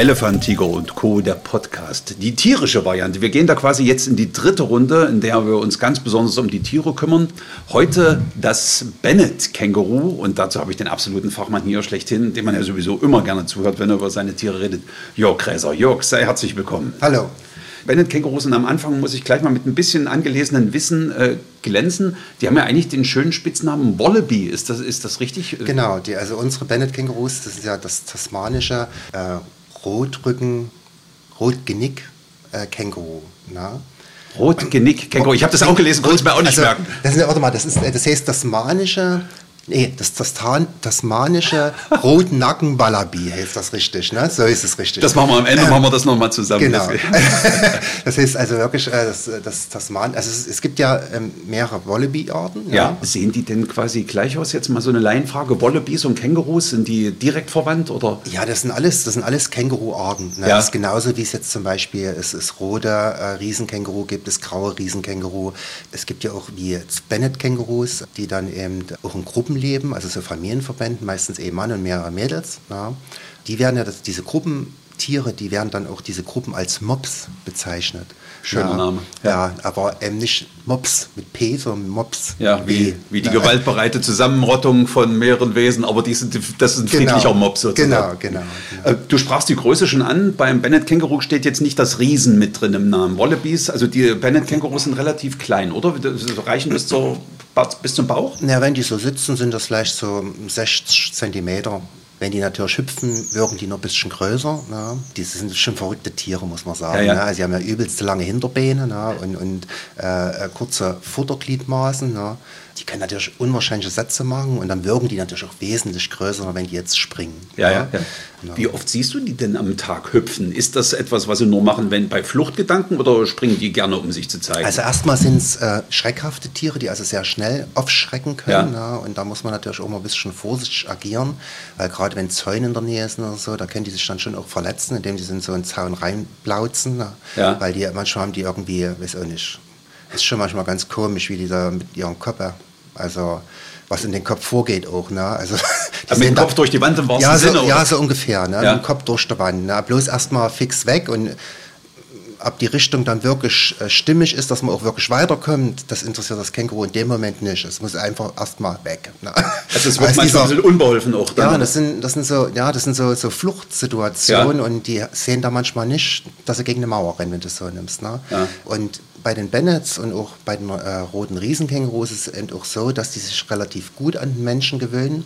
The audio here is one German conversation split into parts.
Elefant, Tiger und Co., der Podcast. Die tierische Variante. Wir gehen da quasi jetzt in die dritte Runde, in der wir uns ganz besonders um die Tiere kümmern. Heute das Bennett-Känguru. Und dazu habe ich den absoluten Fachmann hier schlechthin, dem man ja sowieso immer gerne zuhört, wenn er über seine Tiere redet. Jörg Gräser. Jörg, sei herzlich willkommen. Hallo. Bennett-Kängurus sind am Anfang, muss ich gleich mal mit ein bisschen angelesenen Wissen äh, glänzen. Die haben ja eigentlich den schönen Spitznamen Wallaby. Ist das, ist das richtig? Genau, die, also unsere Bennett-Kängurus, das ist ja das tasmanische äh, Rotrücken, Rotgenick äh, Känguru. Na? Rotgenick Känguru. Ich habe das auch gelesen, konnte es mir auch nicht also, merken. Das, ist, warte mal, das, ist, das heißt tasmanische Nee, das, das tasmanische Rotnacken-Wallaby heißt das richtig, ne? So ist es richtig. Das machen wir am Ende, machen wir das nochmal zusammen. Genau. das heißt also wirklich, äh, das, das Tasman, also es, es, gibt ja ähm, mehrere Wallaby-Arten. Ja. ja. Sehen die denn quasi gleich aus? Jetzt mal so eine Laienfrage. Wallabies und Kängurus, sind die direkt verwandt oder? Ja, das sind alles, das sind alles Känguru-Arten. Ne? Ja. Das ist genauso wie es jetzt zum Beispiel es, es rote äh, Riesenkänguru gibt, es graue Riesenkänguru. Es gibt ja auch wie Bennett-Kängurus, die dann eben auch in Gruppen leben, also so Familienverbänden, meistens Ehemann und mehrere Mädels. Ja. Die werden ja, das, diese Gruppentiere, die werden dann auch diese Gruppen als Mops bezeichnet. Schöner ja, Name. Ja. ja. aber eben nicht Mops mit P, sondern Mops. Ja, wie, wie die gewaltbereite Zusammenrottung von mehreren Wesen, aber die sind, das ist ein genau. friedlicher Mops sozusagen. Genau, genau, genau. Du sprachst die Größe schon an. Beim Bennett-Känguru steht jetzt nicht das Riesen mit drin im Namen. Wallabies, also die Bennett-Kängurus sind relativ klein, oder? Reichen bis, zur, bis zum Bauch? Ja, wenn die so sitzen, sind das vielleicht so 60 Zentimeter wenn die natürlich hüpfen, wirken die noch ein bisschen größer. Ne? Die sind schon verrückte Tiere, muss man sagen. Ja, ja. Ne? Sie haben ja übelst lange Hinterbeine ne? und, und äh, kurze Futtergliedmaßen. Ne? Die können natürlich unwahrscheinliche Sätze machen und dann wirken die natürlich auch wesentlich größer, wenn die jetzt springen. Ja, ja, ja. Genau. Wie oft siehst du die denn am Tag hüpfen? Ist das etwas, was sie nur machen, wenn bei Fluchtgedanken oder springen die gerne, um sich zu zeigen? Also erstmal sind es äh, schreckhafte Tiere, die also sehr schnell aufschrecken können. Ja. Ja, und da muss man natürlich auch mal ein bisschen vorsichtig agieren, weil gerade wenn Zäune in der Nähe sind oder so, da können die sich dann schon auch verletzen, indem sie in so einen Zaun reinblauzen. Ja. Weil die manchmal haben die irgendwie, weiß auch nicht, ist schon manchmal ganz komisch, wie die da mit ihren Kopf also was in den Kopf vorgeht auch. Ne? Also, also mit dem Kopf durch die Wand im wahrsten ja, so, Sinne? Ja, so ungefähr. Ne? Ja. Mit dem Kopf durch die Wand. Ne? Bloß erstmal fix weg und ob die Richtung dann wirklich äh, stimmig ist, dass man auch wirklich weiterkommt, das interessiert das Känguru in dem Moment nicht. Es muss einfach erstmal weg. Ne? Also es wird manchmal ein bisschen unbeholfen auch. Dann, ja, das sind, das sind so, ja, das sind so, so Fluchtsituationen ja. und die sehen da manchmal nicht, dass sie gegen eine Mauer rennen, wenn du es so nimmst. Ne? Ja. Und bei den Bennets und auch bei den äh, roten Riesenkängurus ist es eben auch so, dass die sich relativ gut an den Menschen gewöhnen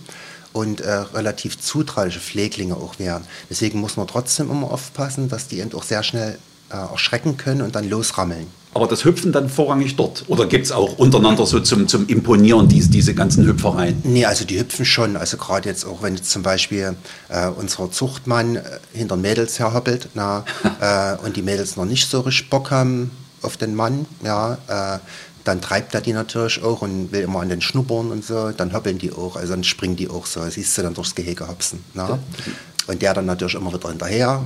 und äh, relativ zutrauliche Pfleglinge auch werden. Deswegen muss man trotzdem immer aufpassen, dass die eben auch sehr schnell äh, erschrecken können und dann losrammeln. Aber das Hüpfen dann vorrangig dort? Oder gibt es auch untereinander so zum, zum Imponieren diese, diese ganzen Hüpfereien? Nee, also die hüpfen schon. Also gerade jetzt auch, wenn jetzt zum Beispiel äh, unser Zuchtmann äh, hinter Mädels herhoppelt na, äh, und die Mädels noch nicht so richtig Bock haben auf den Mann, ja, äh, dann treibt er die natürlich auch und will immer an den Schnuppern und so, dann hoppeln die auch, also dann springen die auch so, siehst du dann durchs Gehege hopsen. Na? Und der dann natürlich immer wieder hinterher,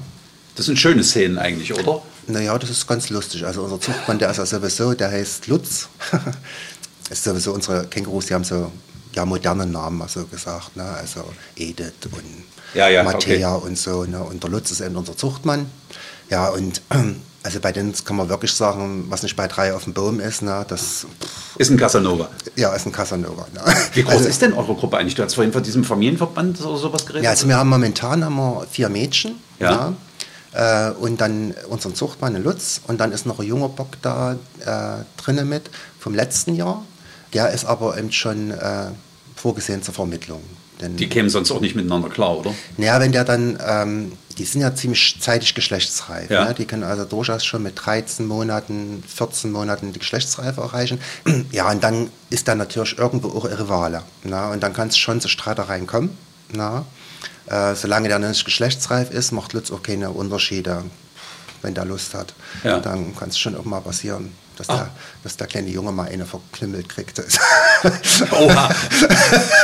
das sind schöne Szenen eigentlich, oder? Naja, das ist ganz lustig. Also unser Zuchtmann, der ist ja sowieso, der heißt Lutz. ist sowieso unsere Kängurus, die haben so ja, moderne Namen, also gesagt. Ne? Also Edith und ja, ja, Matthäa okay. und so. Ne? Und der Lutz ist eben unser Zuchtmann. Ja, und also bei denen kann man wirklich sagen, was nicht bei drei auf dem Baum ist, ne, das ist ein Casanova. Ja, ist ein Casanova. Ne. Wie groß also, ist denn eure Gruppe eigentlich? Du hast vorhin von diesem Familienverband oder sowas geredet. Ja, also wir haben momentan haben wir vier Mädchen. Ja. Ne? Äh, und dann unseren Zuchtmann Lutz und dann ist noch ein junger Bock da äh, drinnen mit vom letzten Jahr. Der ist aber eben schon äh, vorgesehen zur Vermittlung. Denn, die kämen sonst auch nicht miteinander klar, oder? Naja, wenn der dann, ähm, die sind ja ziemlich zeitig geschlechtsreif. Ja. Ne? Die können also durchaus schon mit 13 Monaten, 14 Monaten die Geschlechtsreife erreichen. ja, und dann ist da natürlich irgendwo auch ihre Rivale. Ne? Und dann kann es schon zu Streitereien kommen. Ne? Äh, solange der nicht geschlechtsreif ist, macht Lutz auch keine Unterschiede, wenn der Lust hat. Ja. Dann kann es schon auch mal passieren. dass, der, dass der kleine Junge mal eine verknümmelt kriegte. Oha.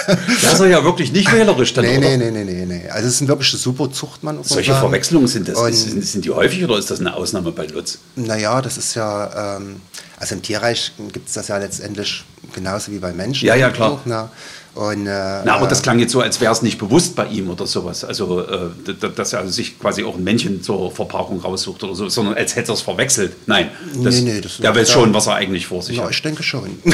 Das ist ja wirklich nicht wählerisch dann, nee, nee, nee, nee, nee, nee. Also es ist ein wirklich super Zuchtmann. Solche sagen. Verwechslungen sind das, sind, sind die häufig oder ist das eine Ausnahme bei Lutz? Naja, das ist ja, ähm, also im Tierreich gibt es das ja letztendlich genauso wie bei Menschen. Ja, ja, klar. Auch, ne? Und, äh, Na, aber das klang jetzt so, als wäre es nicht bewusst bei ihm oder sowas. Also, äh, dass er sich quasi auch ein Männchen zur Verpaarung raussucht oder so, sondern als hätte er es verwechselt. Nein, das, nee, nee, das der weiß schon, was er eigentlich vor sich na, hat. Ich denke schon.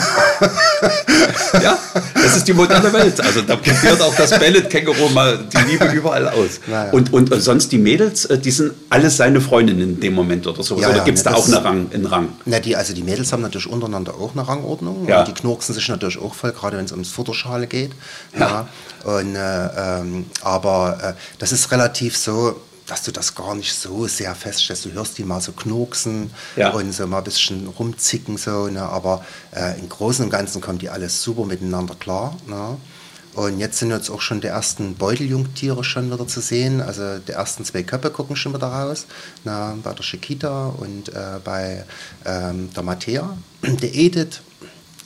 ja, das ist die moderne Welt. Also da probiert auch das Bellet-Känguru mal die Liebe überall aus. Ja. Und, und sonst die Mädels, äh, die sind alles seine Freundinnen in dem Moment oder so. Ja, oder gibt es da auch eine Rang, einen Rang? Na, die, also die Mädels haben natürlich untereinander auch eine Rangordnung. Ja. Und die knurksen sich natürlich auch voll, gerade wenn es ums Futterschale geht. Ja. ja. Und, äh, ähm, aber äh, das ist relativ so, dass du das gar nicht so sehr feststellst. Du hörst die mal so knurksen ja. und so mal ein bisschen rumzicken, so, ne? aber äh, im Großen und Ganzen kommen die alles super miteinander klar. Ne? Und jetzt sind jetzt auch schon die ersten Beuteljungtiere schon wieder zu sehen. Also die ersten zwei Köpfe gucken schon wieder raus. Na, bei der Chiquita und äh, bei ähm, der Mattea. Die Edith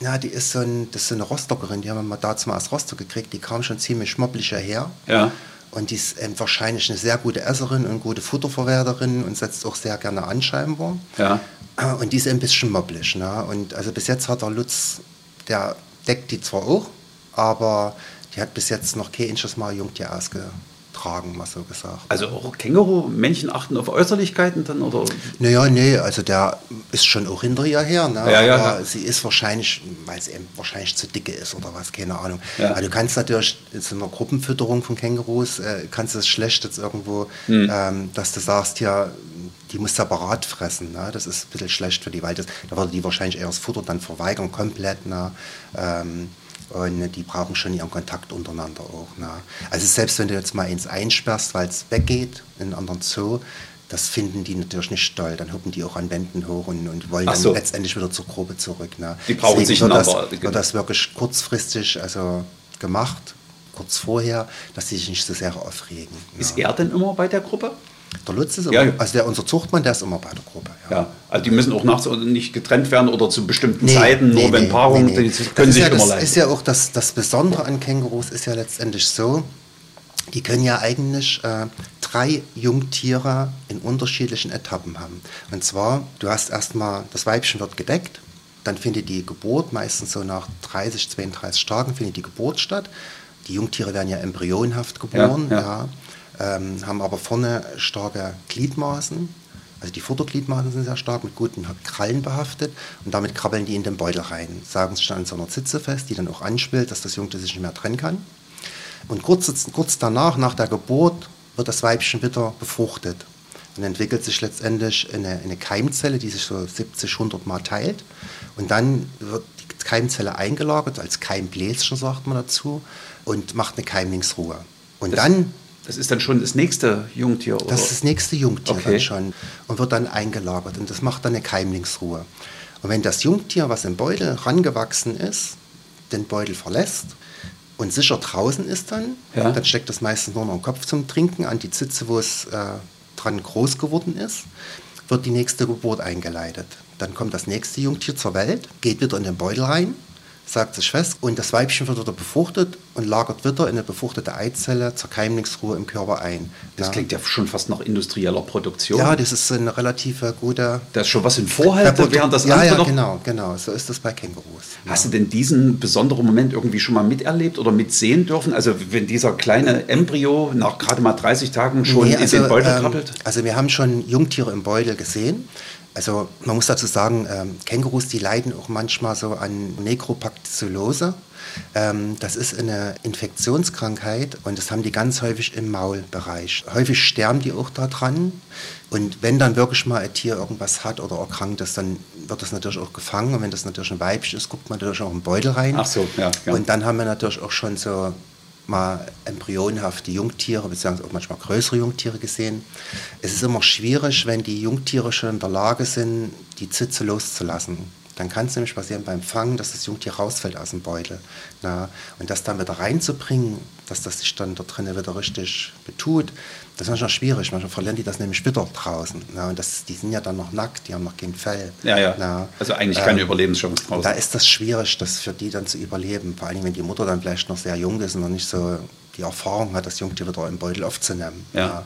ja, die ist so, ein, das ist so eine Rostockerin, die haben wir mal dazu mal aus Rostock gekriegt, die kam schon ziemlich schmoppelig her. Ja. Und die ist ähm, wahrscheinlich eine sehr gute Esserin und gute Futterverwerterin und setzt auch sehr gerne an scheinbar. Ja. Äh, und die ist ein bisschen moppelig. Ne? Und also bis jetzt hat der Lutz, der deckt die zwar auch, aber die hat bis jetzt noch kein einziges Mal Jungtier ausge, tragen, mal so gesagt. Also auch Känguru-Männchen achten auf Äußerlichkeiten dann, oder? Naja, nee, also der ist schon auch hinter ihr her, ne? ja, ja. aber sie ist wahrscheinlich, weil sie eben wahrscheinlich zu dicke ist oder was, keine Ahnung. Ja. Also du kannst natürlich in so einer Gruppenfütterung von Kängurus, äh, kannst du es schlecht jetzt irgendwo, hm. ähm, dass du sagst, ja, die muss separat fressen. Ne? Das ist ein bisschen schlecht für die, weil das, da würde die wahrscheinlich eher das Futter dann verweigern, komplett. Ne? Ähm, und die brauchen schon ihren Kontakt untereinander auch. Ne? Also selbst wenn du jetzt mal eins einsperrst, weil es weggeht in einen anderen Zoo, das finden die natürlich nicht toll. Dann huppen die auch an Wänden hoch und, und wollen so. dann letztendlich wieder zur Gruppe zurück. Ne? Die brauchen Deswegen sich wird das, wird das wirklich kurzfristig also gemacht, kurz vorher, dass sie sich nicht so sehr aufregen. Ist ne? er denn immer bei der Gruppe? Der Lutz ist immer, ja. also der, unser Zuchtmann, der ist immer bei der Gruppe. Ja, ja also die müssen auch nachts nicht getrennt werden oder zu bestimmten nee, Zeiten, nee, nur wenn nee, Paarungen, die können sich ja immer das leiden. ist ja auch das, das Besondere an Kängurus ist ja letztendlich so, die können ja eigentlich äh, drei Jungtiere in unterschiedlichen Etappen haben. Und zwar, du hast erstmal, das Weibchen wird gedeckt, dann findet die Geburt, meistens so nach 30, 32 Tagen findet die Geburt statt. Die Jungtiere werden ja embryonhaft geboren. Ja, ja ähm, haben aber vorne starke Gliedmaßen. Also die Vordergliedmaßen sind sehr stark mit guten Krallen behaftet und damit krabbeln die in den Beutel rein, saugen sich dann an so einer Zitze fest, die dann auch anschwillt, dass das Jungtier sich nicht mehr trennen kann. Und kurz, kurz danach, nach der Geburt, wird das Weibchen wieder befruchtet. Dann entwickelt sich letztendlich eine, eine Keimzelle, die sich so 70, 100 Mal teilt. Und dann wird die Keimzelle eingelagert, als Keimbläschen sagt man dazu, und macht eine Keimlingsruhe. Und das dann das ist dann schon das nächste Jungtier, oder? Das ist das nächste Jungtier okay. dann schon und wird dann eingelagert und das macht dann eine Keimlingsruhe. Und wenn das Jungtier, was im Beutel rangewachsen ist, den Beutel verlässt und sicher draußen ist dann, ja. dann steckt das meistens nur noch im Kopf zum Trinken an die Zitze, wo es äh, dran groß geworden ist, wird die nächste Geburt eingeleitet. Dann kommt das nächste Jungtier zur Welt, geht wieder in den Beutel rein sagt sich fest und das Weibchen wird wieder befruchtet und lagert wieder in eine befruchtete Eizelle zur Keimlingsruhe im Körper ein. Das ja. klingt ja schon fast nach industrieller Produktion. Ja, das ist eine relativ gute... Da ist schon was in Vorhalte, während das ja, andere ja, noch... genau, genau, so ist das bei Kängurus. Hast du denn diesen besonderen Moment irgendwie schon mal miterlebt oder mitsehen dürfen? Also wenn dieser kleine Embryo nach gerade mal 30 Tagen schon nee, also, in den Beutel ähm, krabbelt? Also wir haben schon Jungtiere im Beutel gesehen. Also man muss dazu sagen, ähm, Kängurus, die leiden auch manchmal so an Nekropaktyllose. Ähm, das ist eine Infektionskrankheit und das haben die ganz häufig im Maulbereich. Häufig sterben die auch daran. Und wenn dann wirklich mal ein Tier irgendwas hat oder erkrankt ist, dann wird das natürlich auch gefangen. Und wenn das natürlich ein Weibchen ist, guckt man natürlich auch im Beutel rein. Ach so, ja. ja. Und dann haben wir natürlich auch schon so mal embryonhafte Jungtiere, beziehungsweise auch manchmal größere Jungtiere gesehen. Es ist immer schwierig, wenn die Jungtiere schon in der Lage sind, die Zitze loszulassen. Dann kann es nämlich passieren beim Fangen, dass das Jungtier rausfällt aus dem Beutel. Na, und das dann wieder reinzubringen, dass das sich dann da drinnen wieder richtig betut. Das ist manchmal schwierig, manchmal verlieren die das nämlich wieder draußen. Na, und das, die sind ja dann noch nackt, die haben noch kein Fell. Ja, ja. Na, also eigentlich keine ähm, Überlebenschance draußen. Da ist das schwierig, das für die dann zu überleben. Vor allem, wenn die Mutter dann vielleicht noch sehr jung ist und noch nicht so die Erfahrung hat, das Jungtier wieder im Beutel aufzunehmen. Ja. ja.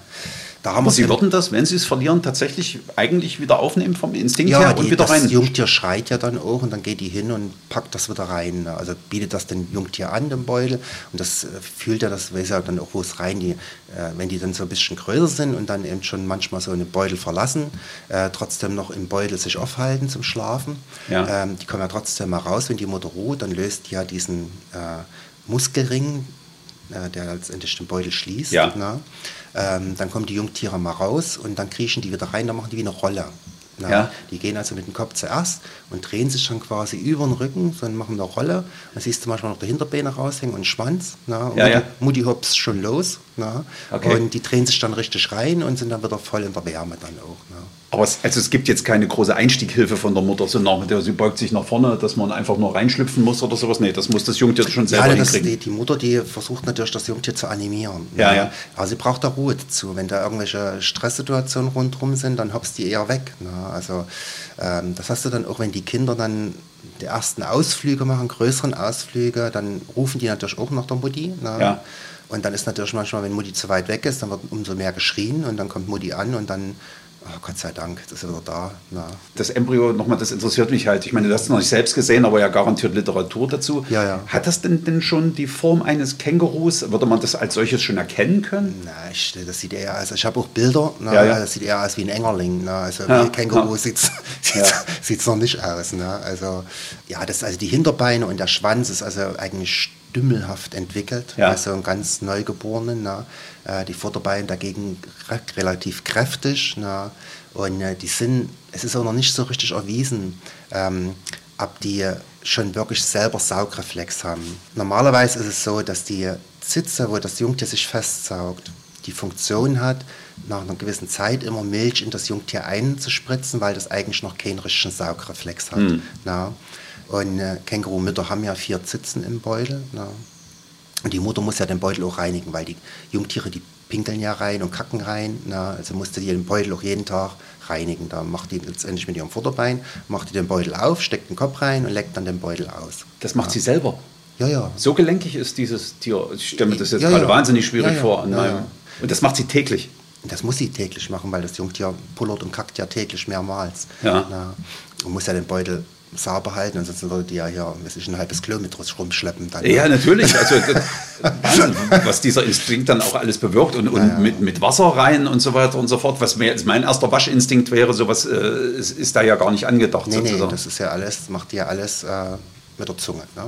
Da haben Sie würden das, wenn Sie es verlieren, tatsächlich eigentlich wieder aufnehmen vom Instinkt ja, her und die, wieder rein? Das Jungtier schreit ja dann auch und dann geht die hin und packt das wieder rein. Also bietet das dem Jungtier an, dem Beutel. Und das äh, fühlt ja, das weiß ja dann auch, wo es rein. Die, äh, wenn die dann so ein bisschen größer sind und dann eben schon manchmal so einen Beutel verlassen, äh, trotzdem noch im Beutel sich aufhalten zum Schlafen. Ja. Ähm, die kommen ja trotzdem mal raus, wenn die Mutter ruht, dann löst die ja diesen äh, Muskelring, äh, der letztendlich den Beutel schließt. Ja. Ne? Ähm, dann kommen die Jungtiere mal raus und dann kriechen die wieder rein, dann machen die wie eine Rolle. Na, ja. Die gehen also mit dem Kopf zuerst und drehen sich dann quasi über den Rücken, dann machen eine Rolle. Dann siehst du manchmal noch die Hinterbeine raushängen und Schwanz. Na, und ja, Mutti, ja. Mutti hops schon los. Na, okay. Und die drehen sich dann richtig rein und sind dann wieder voll in der Wärme dann auch. Na. Aber es, also es gibt jetzt keine große Einstieghilfe von der Mutter, so nach der, sie beugt sich nach vorne, dass man einfach nur reinschlüpfen muss oder sowas. Nee, das muss das Jungtier schon selber ja, das, hinkriegen. Die, die Mutter, die versucht natürlich, das Jungtier zu animieren. Ja, ja. Aber sie braucht da Ruhe dazu. Wenn da irgendwelche Stresssituationen rundherum sind, dann hoppst die eher weg. Ne? Also ähm, das hast du dann auch, wenn die Kinder dann die ersten Ausflüge machen, größeren Ausflüge, dann rufen die natürlich auch nach der Mutti. Ne? Ja. Und dann ist natürlich manchmal, wenn Mutti zu weit weg ist, dann wird umso mehr geschrien und dann kommt Mutti an und dann Oh, Gott sei Dank, das ist wieder da. Na. Das Embryo, nochmal, das interessiert mich halt. Ich meine, du hast es noch nicht selbst gesehen, aber ja garantiert Literatur dazu. Ja, ja. Hat das denn, denn schon die Form eines Kängurus? Würde man das als solches schon erkennen können? Na, ich, das sieht eher aus. Ich habe auch Bilder. Na, ja, ja. Das sieht eher aus wie ein Engerling. Na, also ja, wie Känguru ja. sieht es noch nicht aus. Na. Also, ja, das, also die Hinterbeine und der Schwanz ist also eigentlich dümmelhaft entwickelt, ja. also ein ganz Neugeborenen. Na. Äh, die Vorderbeine dagegen relativ kräftig. Na. Und äh, die sind, es ist auch noch nicht so richtig erwiesen, ähm, ob die schon wirklich selber Saugreflex haben. Normalerweise ist es so, dass die Zitze, wo das Jungtier sich festsaugt, die Funktion hat, nach einer gewissen Zeit immer Milch in das Jungtier einzuspritzen, weil das eigentlich noch keinen richtigen Saugreflex hat. Mhm. Na. Und äh, Kängurumütter haben ja vier Zitzen im Beutel. Na. Und die Mutter muss ja den Beutel auch reinigen, weil die Jungtiere, die pinkeln ja rein und kacken rein. Na. Also musste die den Beutel auch jeden Tag reinigen. Da macht die letztendlich mit ihrem Vorderbein, macht die den Beutel auf, steckt den Kopf rein und leckt dann den Beutel aus. Das macht ja. sie selber? Ja, ja. So gelenkig ist dieses Tier. Ich stelle mir das jetzt ja, gerade ja. wahnsinnig schwierig vor. Und das macht sie täglich? Das muss sie täglich machen, weil das Jungtier pullert und kackt ja täglich mehrmals. Ja. Na, und muss ja den Beutel sauber halten, ansonsten würde die ja hier ein halbes Kilometer rumschleppen. Dann, ja, ne? natürlich. Also, Wahnsinn, was dieser Instinkt dann auch alles bewirkt und, und ja, ja. Mit, mit Wasser rein und so weiter und so fort. Was mir, mein erster Waschinstinkt wäre, sowas äh, ist, ist, da ja gar nicht angedacht. Nee, sozusagen. nee, das ist ja alles, macht ja alles äh, mit der Zunge. Ne?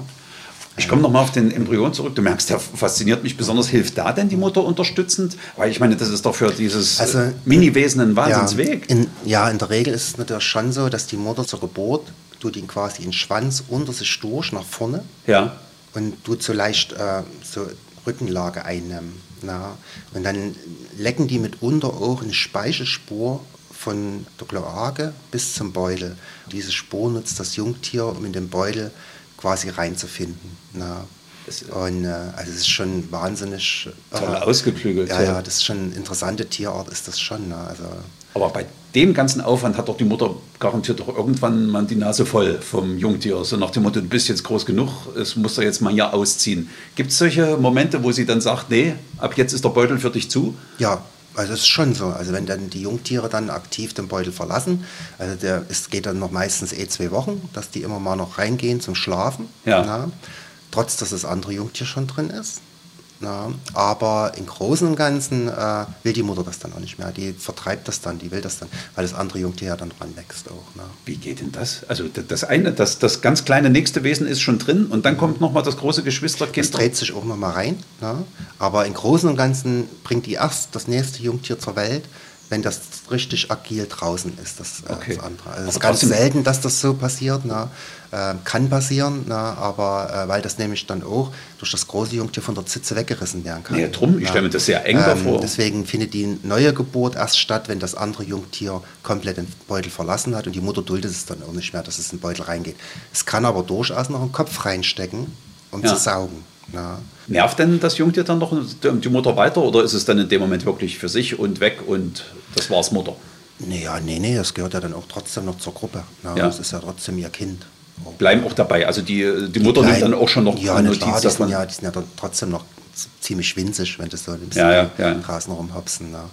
Ich komme nochmal auf den Embryon zurück. Du merkst, der fasziniert mich besonders. Hilft da denn die Mutter unterstützend? Weil ich meine, das ist doch für dieses also, Mini-Wesen ein Wahnsinnsweg. Ja in, ja, in der Regel ist es natürlich schon so, dass die Mutter zur Geburt tut ihn quasi den Schwanz unter sich durch nach vorne ja. und tut so leicht äh, so Rückenlage einnehmen. Na? Und dann lecken die mitunter auch eine Speichelspur von der Kloake bis zum Beutel. Diese Spur nutzt das Jungtier, um in den Beutel quasi reinzufinden. Na? Und äh, also es ist schon wahnsinnig äh, Toll ausgeklügelt. Ja, ja, das ist schon eine interessante Tierart, ist das schon. Ne? Also, Aber bei dem ganzen Aufwand hat doch die Mutter garantiert doch irgendwann mal die Nase voll vom Jungtier. So nach dem Motto, du bist jetzt groß genug, es muss er jetzt mal hier ausziehen. Gibt es solche Momente, wo sie dann sagt, nee, ab jetzt ist der Beutel für dich zu? Ja, also es ist schon so. Also wenn dann die Jungtiere dann aktiv den Beutel verlassen, also der, es geht dann noch meistens eh zwei Wochen, dass die immer mal noch reingehen zum Schlafen. Ja. Na, trotz dass das andere Jungtier schon drin ist. Na, aber im Großen und Ganzen äh, will die Mutter das dann auch nicht mehr. Die vertreibt das dann, die will das dann, weil das andere Jungtier ja dann dran wächst auch. Na. Wie geht denn das? Also das eine, das, das ganz kleine nächste Wesen ist schon drin und dann kommt nochmal das große Geschwisterkind. Das dreht sich auch nochmal rein. Na. Aber im Großen und Ganzen bringt die erst das nächste Jungtier zur Welt wenn das richtig agil draußen ist, das, äh, okay. das andere. Also es ist ganz selten, dass das so passiert, ne? äh, kann passieren, ne? aber äh, weil das nämlich dann auch durch das große Jungtier von der Zitze weggerissen werden kann. Ja, drum, ich stelle mir das sehr eng ähm, davor. Deswegen findet die neue Geburt erst statt, wenn das andere Jungtier komplett den Beutel verlassen hat und die Mutter duldet es dann auch nicht mehr, dass es in den Beutel reingeht. Es kann aber durchaus noch einen Kopf reinstecken, um ja. zu saugen. Na. Nervt denn das Jungtier dann noch die Mutter weiter oder ist es dann in dem Moment wirklich für sich und weg und das war's Mutter? Nee, ja, nee, nee, das gehört ja dann auch trotzdem noch zur Gruppe. Na, Ja. Das ist ja trotzdem ihr Kind. Oh. Bleiben auch dabei. Also die, die Mutter nimmt dann auch schon noch ja, Notiz klar, die sind, ja, die sind ja dann trotzdem noch ziemlich winzig, wenn du so nimmst. Ja, ja, ja. Draußen rumhopsen. Na.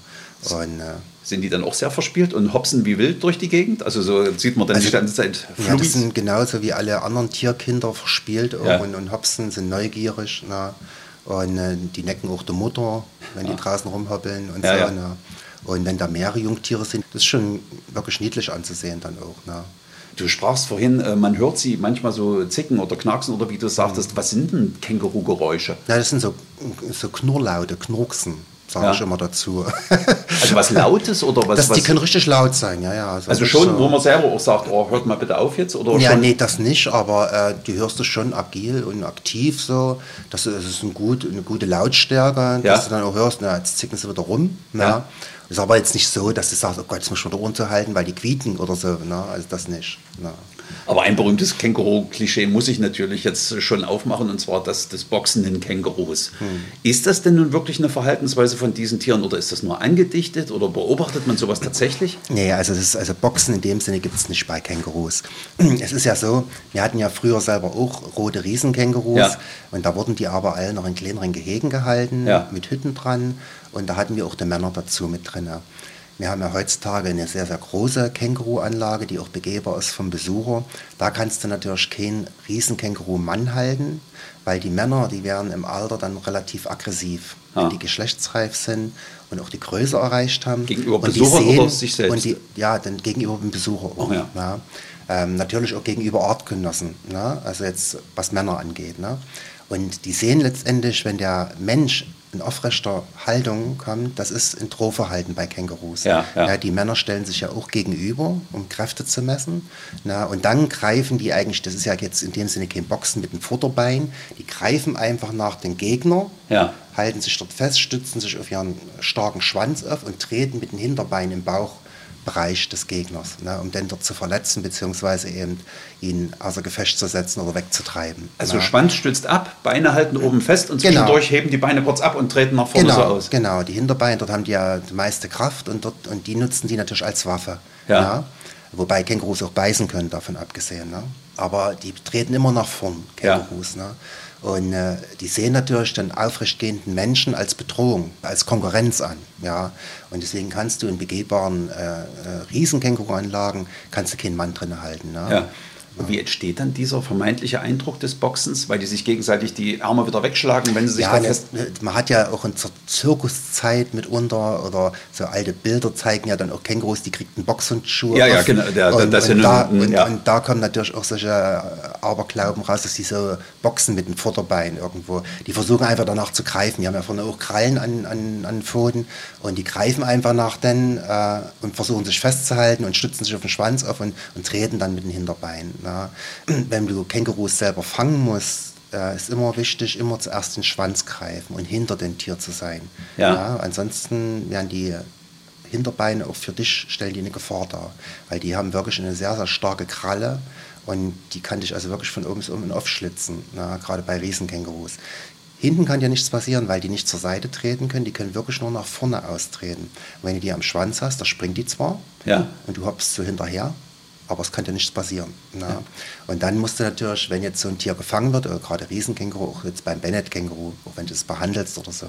Und, äh, Sind die dann auch sehr verspielt und hopsen wie wild durch die Gegend? Also so sieht man dann Also, die ganze Zeit ja, Flugis. sind genauso wie alle anderen Tierkinder verspielt Ja. und, und hopsen, sind neugierig. Na. Und äh, die necken auch die Mutter, wenn die draußen rumhoppeln und Ja, so. ja. Na. Und wenn da mehrere Jungtiere sind, das ist schon wirklich niedlich anzusehen dann auch. Na. Du sprachst vorhin, äh, man hört sie manchmal so zicken oder knacksen oder wie du sagtest. Was sind denn Känguru-Geräusche? Na, das sind so, so Knurrlaute, Knurksen, sage Ja. ich immer dazu. Also was Lautes oder was? das, was die können richtig laut sein, ja, ja. also nicht schon, so, wo man selber auch sagt, oh, hört mal bitte auf jetzt? Oder Ja, schon? nee, das nicht, aber äh, die hörst du schon agil und aktiv so. Das, ist- das ist ein gut, eine gute Lautstärke, Ja. dass du dann auch hörst, na, jetzt zicken sie wieder rum. Ja. Ja. Ist aber jetzt nicht so, dass du sagst, oh Gott, jetzt muss ich wieder runterhalten, weil die quieken oder so. Na, also das nicht. Na. Aber ein berühmtes Känguru-Klischee muss ich natürlich jetzt schon aufmachen, und zwar das des boxenden Kängurus. Hm. Ist das denn nun wirklich eine Verhaltensweise von diesen Tieren oder ist das nur angedichtet oder beobachtet man sowas tatsächlich? Nee, also, das ist, also Boxen in dem Sinne gibt es nicht bei Kängurus. Es ist ja so, wir hatten ja früher selber auch rote Riesenkängurus Ja. und da wurden die aber alle noch in kleineren Gehegen gehalten, Ja. mit Hütten dran und da hatten wir auch die Männer dazu mit drin. Wir haben ja heutzutage eine sehr, sehr große Känguruanlage, die auch begehbar ist vom Besucher. Da kannst du natürlich keinen Riesenkänguru-Mann halten, weil die Männer, die werden im Alter dann relativ aggressiv, Ah. wenn die geschlechtsreif sind und auch die Größe erreicht haben. Gegenüber Besuchern sehen, oder sich selbst? Und die, ja, dann gegenüber dem Besucher auch. Oh ja. Ja. Ähm, natürlich auch gegenüber Artgenossen, ne? also jetzt was Männer angeht. Ne? Und die sehen letztendlich, wenn der Mensch in aufrechter Haltung kommt, das ist ein Drohverhalten bei Kängurus. Ja, ja. die Männer stellen sich ja auch gegenüber, um Kräfte zu messen. Na, und dann greifen die eigentlich, das ist ja jetzt in dem Sinne kein Boxen mit dem Vorderbein, die greifen einfach nach dem Gegner, Ja. halten sich dort fest, stützen sich auf ihren starken Schwanz auf und treten mit dem Hinterbein im Bauchbereich des Gegners, ne, um den dort zu verletzen, beziehungsweise eben ihn außer Gefecht zu setzen oder wegzutreiben. Also ne. Schwanz stützt ab, Beine halten oben fest und Genau. zwischendurch heben die Beine kurz ab und treten nach vorne so Genau, aus. genau. Die Hinterbeine, dort haben die ja die meiste Kraft und, dort, und die nutzen die natürlich als Waffe. Ja. Wobei Kängurus auch beißen können, davon abgesehen. Ne? Aber die treten immer nach vorn, Ja. Kängurus. Ne? Und äh, die sehen natürlich den aufrechtgehenden Menschen als Bedrohung, als Konkurrenz an. Ja? Und deswegen kannst du in begehbaren äh, äh, Riesenkänguru-Anlagen kannst du keinen Mann drin halten. Ne? Ja. Wie entsteht dann dieser vermeintliche Eindruck des Boxens, weil die sich gegenseitig die Arme wieder wegschlagen, wenn sie sich Ja, da ne, fest... man hat ja auch in zur Zirkuszeit mitunter oder so alte Bilder zeigen ja dann auch Kängurus, die kriegten Boxhandschuhe. Ja, ja, genau, und, das da, mm, und, ja. und da kommen natürlich auch solche äh, Aberglauben raus, dass die so boxen mit dem Vorderbein irgendwo. Die versuchen einfach danach zu greifen. Die haben ja vorne auch Krallen an, an, an Pfoten und die greifen einfach nach den äh, und versuchen sich festzuhalten und stützen sich auf den Schwanz auf und, und treten dann mit den Hinterbeinen. Na. Wenn du Kängurus selber fangen musst, äh, ist immer wichtig, immer zuerst den Schwanz greifen und hinter dem Tier zu sein. Ja. ansonsten werden die Hinterbeine auch für dich stellen die eine Gefahr dar, weil die haben wirklich eine sehr, sehr starke Kralle und die kann dich also wirklich von oben bis unten aufschlitzen, na, gerade bei Riesenkängurus. Hinten kann dir nichts passieren, weil die nicht zur Seite treten können, die können wirklich nur nach vorne austreten. Und wenn du die am Schwanz hast, da springt die zwar Ja. und du hoppst so hinterher, aber es dir nichts passieren. Na? Und dann musst du natürlich, wenn jetzt so ein Tier gefangen wird, oder gerade Riesenkänguru, auch jetzt beim Bennett-Känguru, auch wenn du es behandelst oder so,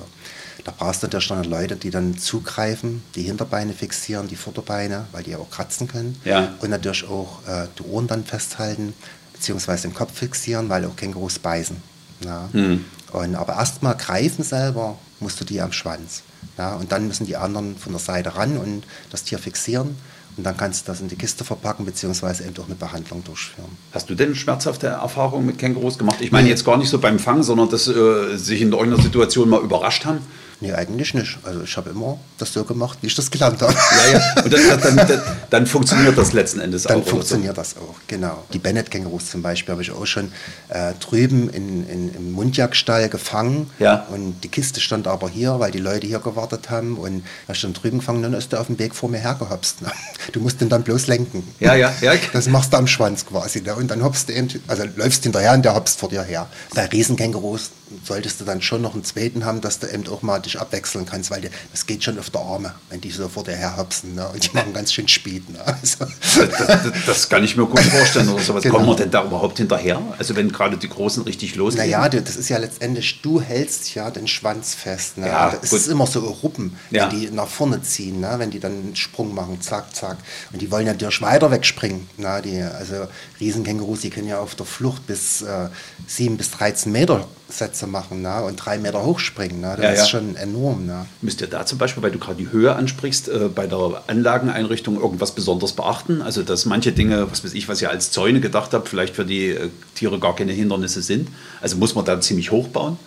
da brauchst du natürlich dann Leute, die dann zugreifen, die Hinterbeine fixieren, die Vorderbeine, weil die ja auch kratzen können. Ja. Und natürlich auch äh, die Ohren dann festhalten, beziehungsweise den Kopf fixieren, weil auch Kängurus beißen. Na? Hm. Und, aber erstmal greifen selber musst du die am Schwanz. Ja? Und dann müssen die anderen von der Seite ran und das Tier fixieren. Und dann kannst du das in die Kiste verpacken, beziehungsweise eben auch eine Behandlung durchführen. Hast du denn schmerzhafte Erfahrungen mit Kängurus gemacht? Ich meine jetzt gar nicht so beim Fangen, sondern dass äh, sich in irgendeiner Situation mal überrascht haben. Nee, eigentlich nicht. Also ich habe immer das so gemacht, wie ich das gelernt habe. Ja, ja. Und das, dann, dann, dann funktioniert das letzten Endes Dann auch. oder funktioniert das auch, genau. Die Bennett-Kängurus zum Beispiel habe ich auch schon äh, drüben in, in, im Mundjagdstall gefangen. Ja. Und die Kiste stand aber hier, weil die Leute hier gewartet haben. Und da stand drüben gefangen, dann ist der auf dem Weg vor mir hergehopst. Ne? Du musst den dann bloß lenken. Ja, ja, ja. Das machst du am Schwanz quasi. Ne? Und dann hopst du eben, also läufst hinterher und der hopst vor dir her. Bei Riesenkängurus solltest du dann schon noch einen zweiten haben, dass du eben auch mal dich abwechseln kannst, weil die, das geht schon auf der Arme, wenn die so vor dir herhopsen. Ne? Und die machen ganz schön Spied. Ne? Also. Das, das, das, kann ich mir gut vorstellen. Oder sowas. Genau. Kommen wir denn da überhaupt hinterher? Also wenn gerade die Großen richtig losgehen? Naja, das ist ja letztendlich, du hältst ja den Schwanz fest. Ne? Ja, gut. ist immer so Ruppen, ja. die nach vorne ziehen, ne? wenn die dann einen Sprung machen, zack, zack. Und die wollen ja durch weiter wegspringen. Ne? Die, also Riesenkängurus, die können ja auf der Flucht bis äh, 7 bis 13 Meter Sätze machen ne? und drei Meter hochspringen. Ne? Das ja, ist ja. schon enorm. Ne? Müsst ihr da zum Beispiel, weil du gerade die Höhe ansprichst, äh, bei der Anlageneinrichtung irgendwas besonders beachten? Also, dass manche Dinge, was weiß ich, was ihr als Zäune gedacht habt, vielleicht für die äh, Tiere gar keine Hindernisse sind. Also muss man da ziemlich hoch bauen?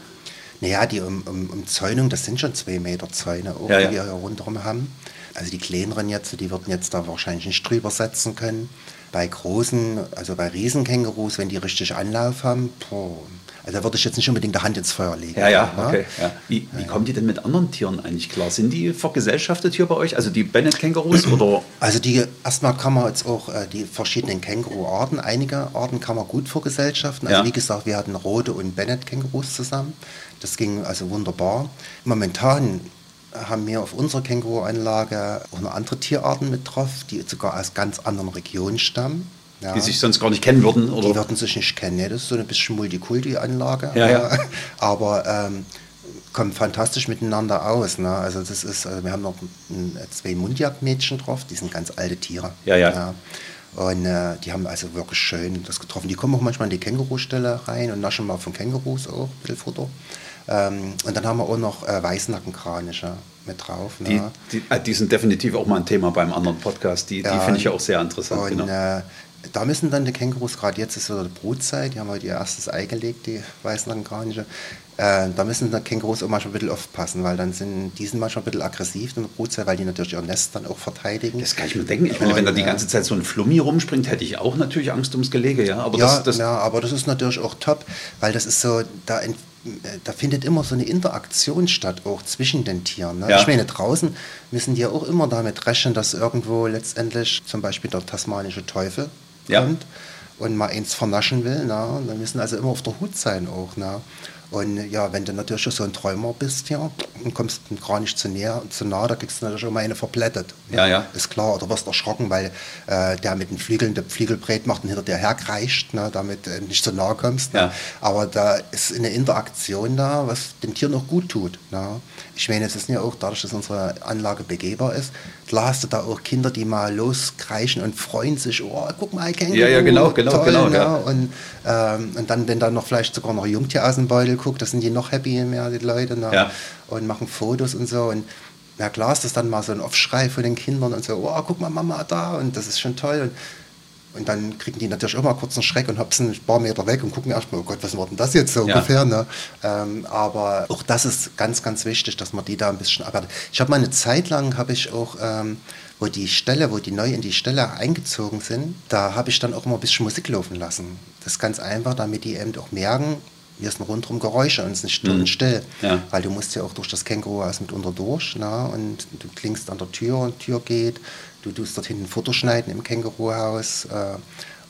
Naja, die um, um, Umzäunung, das sind schon zwei Meter Zäune, auch, ja, die wir hier rundherum haben. Also die kleineren jetzt, die würden jetzt da wahrscheinlich nicht drüber setzen können. Bei großen, also bei Riesenkängurus, wenn die richtig Anlauf haben, boah, also da würde ich jetzt nicht unbedingt die Hand ins Feuer legen. Ja, ja, ne? okay. Ja. Wie, wie kommen die denn mit anderen Tieren eigentlich klar? Sind die vergesellschaftet hier bei euch? Also die Bennett-Kängurus oder? Also die, erstmal kann man jetzt auch äh, die verschiedenen Känguru-Arten, einige Arten kann man gut vergesellschaften. Also ja. wie gesagt, wir hatten rote und Bennett-Kängurus zusammen. Das ging also wunderbar. Momentan haben wir auf unserer Känguru-Anlage auch noch andere Tierarten mit drauf, die sogar aus ganz anderen Regionen stammen. Ja. Die sich sonst gar nicht kennen würden? Oder? Die würden sich nicht kennen. Ja, das ist so eine bisschen Multikulti-Anlage. Ja, ja. Aber ähm, kommen fantastisch miteinander aus. Ne? Also das ist, also wir haben noch ein, zwei Mundjagdmädchen drauf, die sind ganz alte Tiere. Ja, ja. ja. Und äh, die haben also wirklich schön das getroffen. Die kommen auch manchmal in die Kängurustelle rein und naschen mal von Kängurus auch ein bisschen Futter. Ähm, und dann haben wir auch noch äh, Weißnackenkraniche mit drauf. Ne? Die, die, äh, die, sind definitiv auch mal ein Thema beim anderen Podcast. Die, ja, die finde ich auch sehr interessant. Und, genau. äh, da müssen dann die Kängurus, gerade jetzt ist so die Brutzeit, die haben heute ihr erstes Ei gelegt, die Weißnackenkraniche. Äh, da müssen die Kängurus auch manchmal ein bisschen aufpassen, weil dann sind die sind manchmal ein bisschen aggressiv in der Brutzeit, weil die natürlich ihr Nest dann auch verteidigen. Das kann ich mir denken. Ich meine, Und, wenn da die ganze Zeit so ein Flummi rumspringt, hätte ich auch natürlich Angst ums Gelege, ja. Aber ja, das, das ja, aber das ist natürlich auch top, weil das ist so, da da findet immer so eine Interaktion statt, auch zwischen den Tieren. Ne? Ja. Ich meine, draußen müssen die ja auch immer damit rechnen, dass irgendwo letztendlich zum Beispiel der tasmanische Teufel ja. kommt und mal eins vernaschen will. Ne? Und dann müssen also immer auf der Hut sein auch. Ne? Und ja, wenn du natürlich so ein Träumer bist ja, und kommst gar nicht zu, näher, zu nah, da kriegst du natürlich immer eine verblättet. Ja, ja. Ist klar, oder wirst erschrocken, weil äh, der mit den Flügeln der Flügelbreit macht und hinter dir herkreischt, ne, damit äh, nicht zu nah kommst. Ne. Ja. Aber da ist eine Interaktion da, was dem Tier noch gut tut. Ne. Ich meine, es ist ja auch dadurch, dass unsere Anlage begehbar ist, klar hast du da auch Kinder, die mal loskreischen und freuen sich, oh, guck mal, Känguru, Ja, ja, genau, genau, toll, genau. Ne? Ja. Und, ähm, und dann, wenn dann noch vielleicht sogar noch Jungtier aus dem Beutel guckt, das sind die noch happy mehr, die Leute, ne? ja. und machen Fotos und so. Und na klar ist das dann mal so ein Aufschrei von den Kindern und so, oh, guck mal, Mama da und das ist schon toll. Und und dann kriegen die natürlich auch mal kurz einen Schreck und hopsen ein paar Meter weg und gucken erstmal, oh Gott, was war denn das jetzt so ja. ungefähr. Ne? Ähm, aber auch das ist ganz, ganz wichtig, dass man die da ein bisschen arbeitet. Ich habe mal eine Zeit lang, habe ich auch, ähm, wo die Stelle, wo die neu in die Stelle eingezogen sind, da habe ich dann auch immer ein bisschen Musik laufen lassen. Das ist ganz einfach, damit die eben auch merken, wir sind rundherum Geräusche und es ist nicht mhm. still. Ja. Weil du musst ja auch durch das Känguru aus mitunter durch. Ne? Und du klingst an der Tür und die Tür geht. Du tust dort hinten Futter schneiden im Känguruhaus. Äh,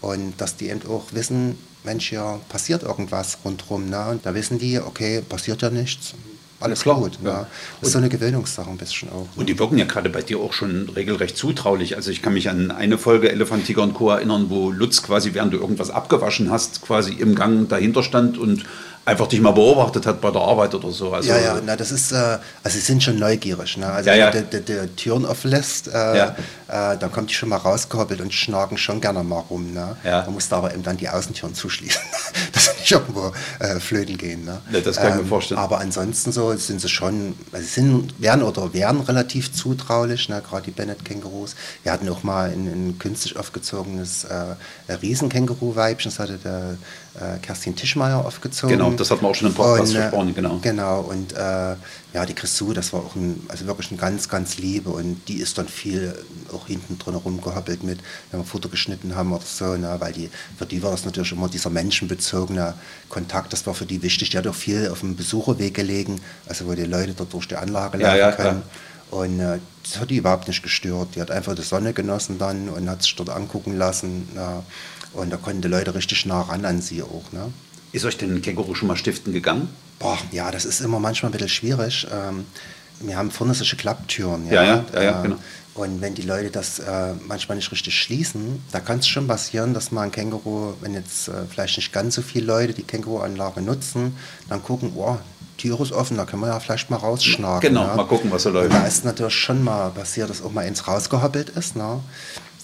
und dass die eben auch wissen, Mensch, hier passiert irgendwas rundherum. Ne? Und da wissen die, okay, passiert ja nichts. Alles klar. gut. Ja. ja. Das ist so eine Gewöhnungssache ein bisschen auch. Ne? Und die wirken ja gerade bei dir auch schon regelrecht zutraulich. Also ich kann mich an eine Folge Elefant, Tiger und Co. erinnern, wo Lutz quasi, während du irgendwas abgewaschen hast, quasi im Gang dahinter stand und einfach dich mal beobachtet hat bei der Arbeit oder so. Also, ja, ja, na, das ist, äh, also sie sind schon neugierig. Ne? Also ja, ja. wenn du die Türen auflässt, äh, ja. äh, dann kommt die schon mal rausgehoppelt und schnagen schon gerne mal rum. Ne? Ja. Man muss da aber eben dann die Außentüren zuschließen, dass sie nicht irgendwo äh, flöten gehen. Ne? Ja, das kann ähm, ich mir ähm, vorstellen. Aber ansonsten so sind sie schon, also sie sind, werden oder werden relativ zutraulich, ne? gerade die Bennett-Kängurus. Wir hatten auch mal ein, ein künstlich aufgezogenes äh, Riesenkänguru-Weibchen, das hatte der äh, Kerstin Tischmeier aufgezogen. Genau, das hat man auch schon im Podcast und, äh, versprochen, genau. Genau, und äh, ja, die Chrissou, das war auch ein, also wirklich ein ganz, ganz Liebe und die ist dann viel auch hinten drin rumgehoppelt mit, wenn wir Futter geschnitten haben oder so, ne, weil die, für die war das natürlich immer dieser menschenbezogene Kontakt, das war für die wichtig. Die hat auch viel auf dem Besucherweg gelegen, also wo die Leute dort durch die Anlage laufen ja, ja, können. Und äh, das hat die überhaupt nicht gestört. Die hat einfach die Sonne genossen dann und hat sich dort angucken lassen. Ja. Und da konnten die Leute richtig nah ran an sie auch. Ne? Ist euch denn Känguru schon mal stiften gegangen? Boah, ja, das ist immer manchmal ein bisschen schwierig. Ähm, wir haben vorne solche Klapptüren. Ja, ja, ja, ja, äh, genau. Und wenn die Leute das äh, manchmal nicht richtig schließen, da kann es schon passieren, dass mal ein Känguru, wenn jetzt äh, vielleicht nicht ganz so viele Leute die Känguru-Anlage nutzen, dann gucken, oh, Tür ist offen, da können wir ja vielleicht mal rausschnagen. Genau, ne? mal gucken, was so läuft. Und da ist natürlich schon mal passiert, dass auch mal eins rausgehoppelt ist. Ne?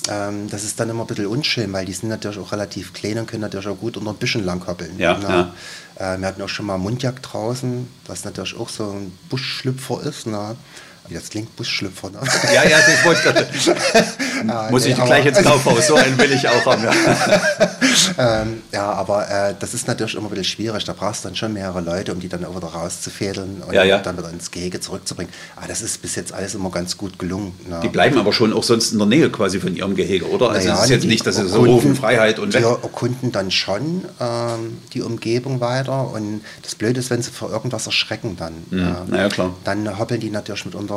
Ähm, das ist dann immer ein bisschen unschön, weil die sind natürlich auch relativ klein und können natürlich auch gut unter ein bisschen lang hoppeln. Ja, ne? Äh, wir hatten auch schon mal Mundjagd draußen, was natürlich auch so ein Buschschlüpfer ist. Ne? Wie das klingt, Busschlüpfer. Ne? Ja, ja, das wollte ich gerade. Muss nee, ich gleich ins Kaufhaus, so einen will ich auch haben. Ja, ähm, ja aber äh, das ist natürlich immer ein bisschen schwierig. Da brauchst du dann schon mehrere Leute, um die dann auch wieder rauszufädeln und Ja, ja. dann wieder ins Gehege zurückzubringen. Aber das ist bis jetzt alles immer ganz gut gelungen. Ne? Die bleiben aber schon auch sonst in der Nähe quasi von ihrem Gehege, oder? Also Naja, es ist jetzt die nicht, dass sie so rufen, Freiheit und Die weg. erkunden dann schon ähm, die Umgebung weiter. Und das Blöde ist, wenn sie vor irgendwas erschrecken dann. ja. na ja, klar. Dann hoppeln die natürlich mitunter,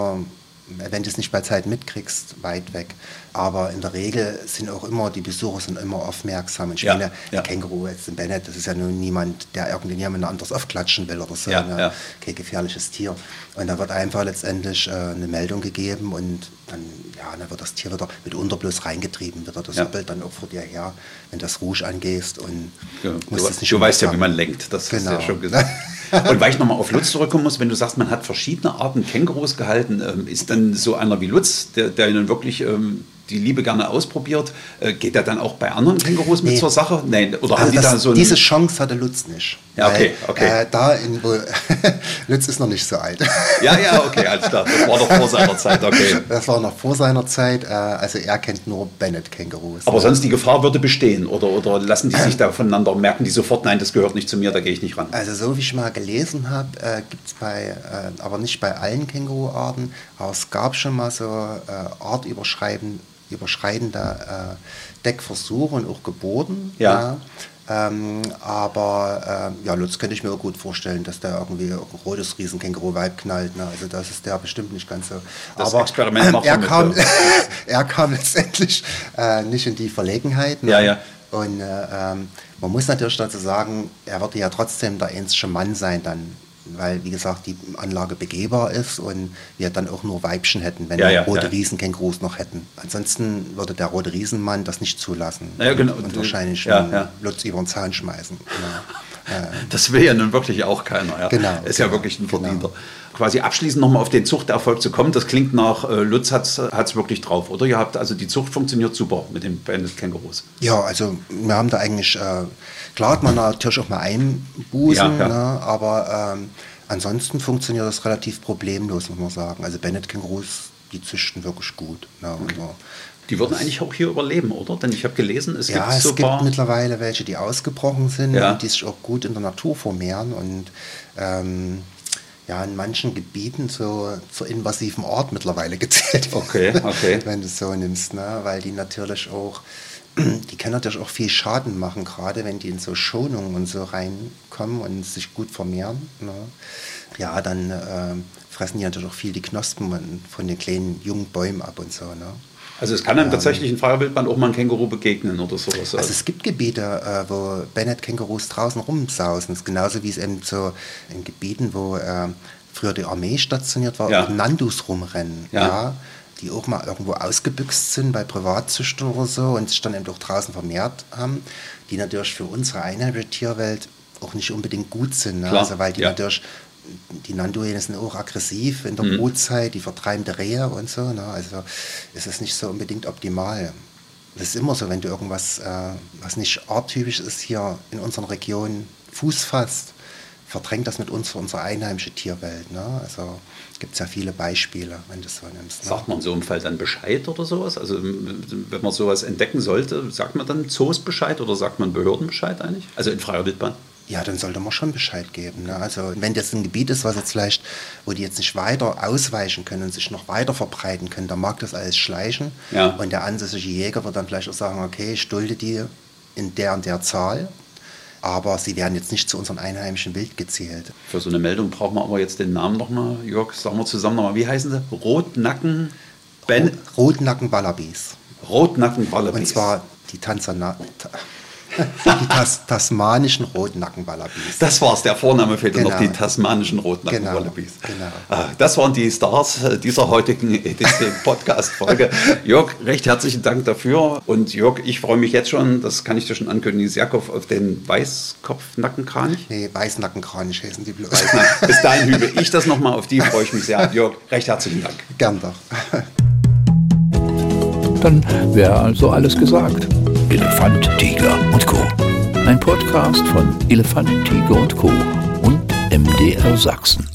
wenn du es nicht bei Zeit mitkriegst, weit weg. Aber in der Regel sind auch immer, die Besucher sind immer aufmerksam. Ich Ja, meine, ja. der Känguru jetzt in Bennett, das ist ja nun niemand, der irgendjemand anderes aufklatschen will oder so. Ja, ne? ja. Kein gefährliches Tier. Und da wird einfach letztendlich äh, eine Meldung gegeben und dann, ja, dann wird das Tier wieder mitunter bloß reingetrieben, wieder das Ja. hoppelt dann auch vor dir her, wenn das Rouge angehst und Ja, musst du es nicht du weißt ja, wie man lenkt, das hast du Genau. ja schon gesagt. Und weil ich nochmal auf Lutz zurückkommen muss, wenn du sagst, man hat verschiedene Arten Kängurus gehalten, ähm, ist dann so einer wie Lutz, der, der dann wirklich ähm, die Liebe gerne ausprobiert, äh, geht der dann auch bei anderen Kängurus mit Nee. zur Sache? Nein, oder haben Also die das, da so diese Chance hatte Lutz nicht. Ja, okay, Weil, okay. Äh, da in, Lutz ist noch nicht so alt. Ja, ja, okay, alles klar. Das war doch vor seiner Zeit, okay. Das war noch vor seiner Zeit. Äh, also er kennt nur Bennett-Kängurus. Aber sonst die Gefahr würde bestehen oder, oder lassen die sich da voneinander, merken die sofort, nein, das gehört nicht zu mir, da gehe ich nicht ran. Also so wie ich mal gelesen habe, äh, gibt es bei, äh, aber nicht bei allen Känguruarten, aber es gab schon mal so äh, artüberschreitende überschreitende, äh, Deckversuche und auch Geburten. Ja. Ähm, aber ähm, ja, Lutz könnte ich mir auch gut vorstellen, dass der irgendwie ein rotes Riesenkänguru-Weib knallt. Ne? Also das ist der bestimmt nicht ganz so. Das aber Experiment macht er, er kam, ja. er kam letztendlich äh, nicht in die Verlegenheit. Ne? Ja, ja. Und äh, ähm, man muss natürlich dazu sagen, er würde ja trotzdem der einzige Mann sein dann, weil, wie gesagt, die Anlage begehbar ist und wir dann auch nur Weibchen hätten, wenn Ja, wir ja, rote ja. Riesenkängurus noch hätten. Ansonsten würde der rote Riesenmann das nicht zulassen Ja, genau. und, wahrscheinlich Ja. Lutz über den Zaun schmeißen. Ja. Das will ja nun wirklich auch keiner. Ja. Genau, Ist ja genau, wirklich ein Verdienter. genau. Quasi abschließend nochmal auf den Zuchterfolg zu kommen, das klingt nach, äh, Lutz hat es wirklich drauf, oder? Ihr habt also die Zucht funktioniert super mit den Bandit Kängurus. Ja, also wir haben da eigentlich, äh, klar hat man natürlich auch mal Einbußen, Ja, ja. Ne, aber ähm, ansonsten funktioniert das relativ problemlos, muss man sagen. Also Bennett-Kängurus, die züchten wirklich gut. Ne, also, Die würden eigentlich auch hier überleben, oder? Denn ich habe gelesen, es ja, gibt es gibt mittlerweile welche, die ausgebrochen sind Ja. und die sich auch gut in der Natur vermehren und ähm, ja, in manchen Gebieten so zur invasiven Art mittlerweile gezählt. werden, Okay, okay. Wenn du es so nimmst, ne? weil die natürlich auch, die können natürlich auch viel Schaden machen, gerade wenn die in so Schonungen und so reinkommen und sich gut vermehren. Ne? Ja, dann ähm, fressen die natürlich auch viel die Knospen von den kleinen jungen Bäumen ab und so. Ne? Also es kann einem tatsächlich in freier Wildbahn auch mal ein Känguru begegnen oder sowas. Also es gibt Gebiete, äh, wo Bennett-Kängurus draußen rumsausen. Genauso wie es eben so in Gebieten, wo äh, früher die Armee stationiert war, Ja. auch Nandus rumrennen. Ja. Ja. die auch mal irgendwo ausgebüxt sind bei Privatzüchtern oder so und sich dann eben auch draußen vermehrt haben, die natürlich für unsere einheimische Tierwelt auch nicht unbedingt gut sind. Ne? Also weil die ja. natürlich, die Nanduine sind auch aggressiv in der Mhm. Brutzeit, die vertreiben die Rehe und so. Ne? Also ist es nicht so unbedingt optimal. Das ist immer so, wenn du irgendwas, äh, was nicht arttypisch ist, hier in unseren Regionen Fuß fasst, verdrängt das mit uns unsere einheimische Tierwelt. Ne? Also gibt es ja viele Beispiele, wenn du es so nimmst. Ne? Sagt man in so einem Fall dann Bescheid oder sowas? Also wenn man sowas entdecken sollte, sagt man dann Zoos Bescheid oder sagt man Behörden Bescheid eigentlich? Also in freier Wildbahn? Ja, dann sollte man schon Bescheid geben. Ne? Also wenn das ein Gebiet ist, was jetzt vielleicht, wo die jetzt nicht weiter ausweichen können und sich noch weiter verbreiten können, dann mag das alles schleichen. Ja. Und der ansässige Jäger wird dann vielleicht auch sagen, okay, ich dulde die in der und der Zahl. Aber sie werden jetzt nicht zu unseren einheimischen Wild gezählt. Für so eine Meldung brauchen wir aber jetzt den Namen nochmal. Jörg, sagen wir zusammen nochmal. Wie heißen sie? Rotnacken Ben Rotnacken-Wallabies. Rotnacken Wallabies. Und zwar die Tanzana Ta die Tas tasmanischen Rotnackenwallabies. Das war es, der Vorname fehlte genau. noch, die tasmanischen Rotnackenwallabies. Genau. genau. Das waren die Stars äh, dieser heutigen Podcast-Folge. Jörg, recht herzlichen Dank dafür. Und Jörg, ich freue mich jetzt schon, das kann ich dir schon ankündigen, Serkov auf den Weißkopfnackenkranich. Nee, Weißnackenkranich heißen die bloß. Bis dahin übe ich das nochmal, auf die freue ich mich sehr. Jörg, recht herzlichen Dank. Gern doch. Dann wäre also alles gesagt. Elefant, Tiger und Co. Ein Podcast von Elefant, Tiger und Co. und MDR Sachsen.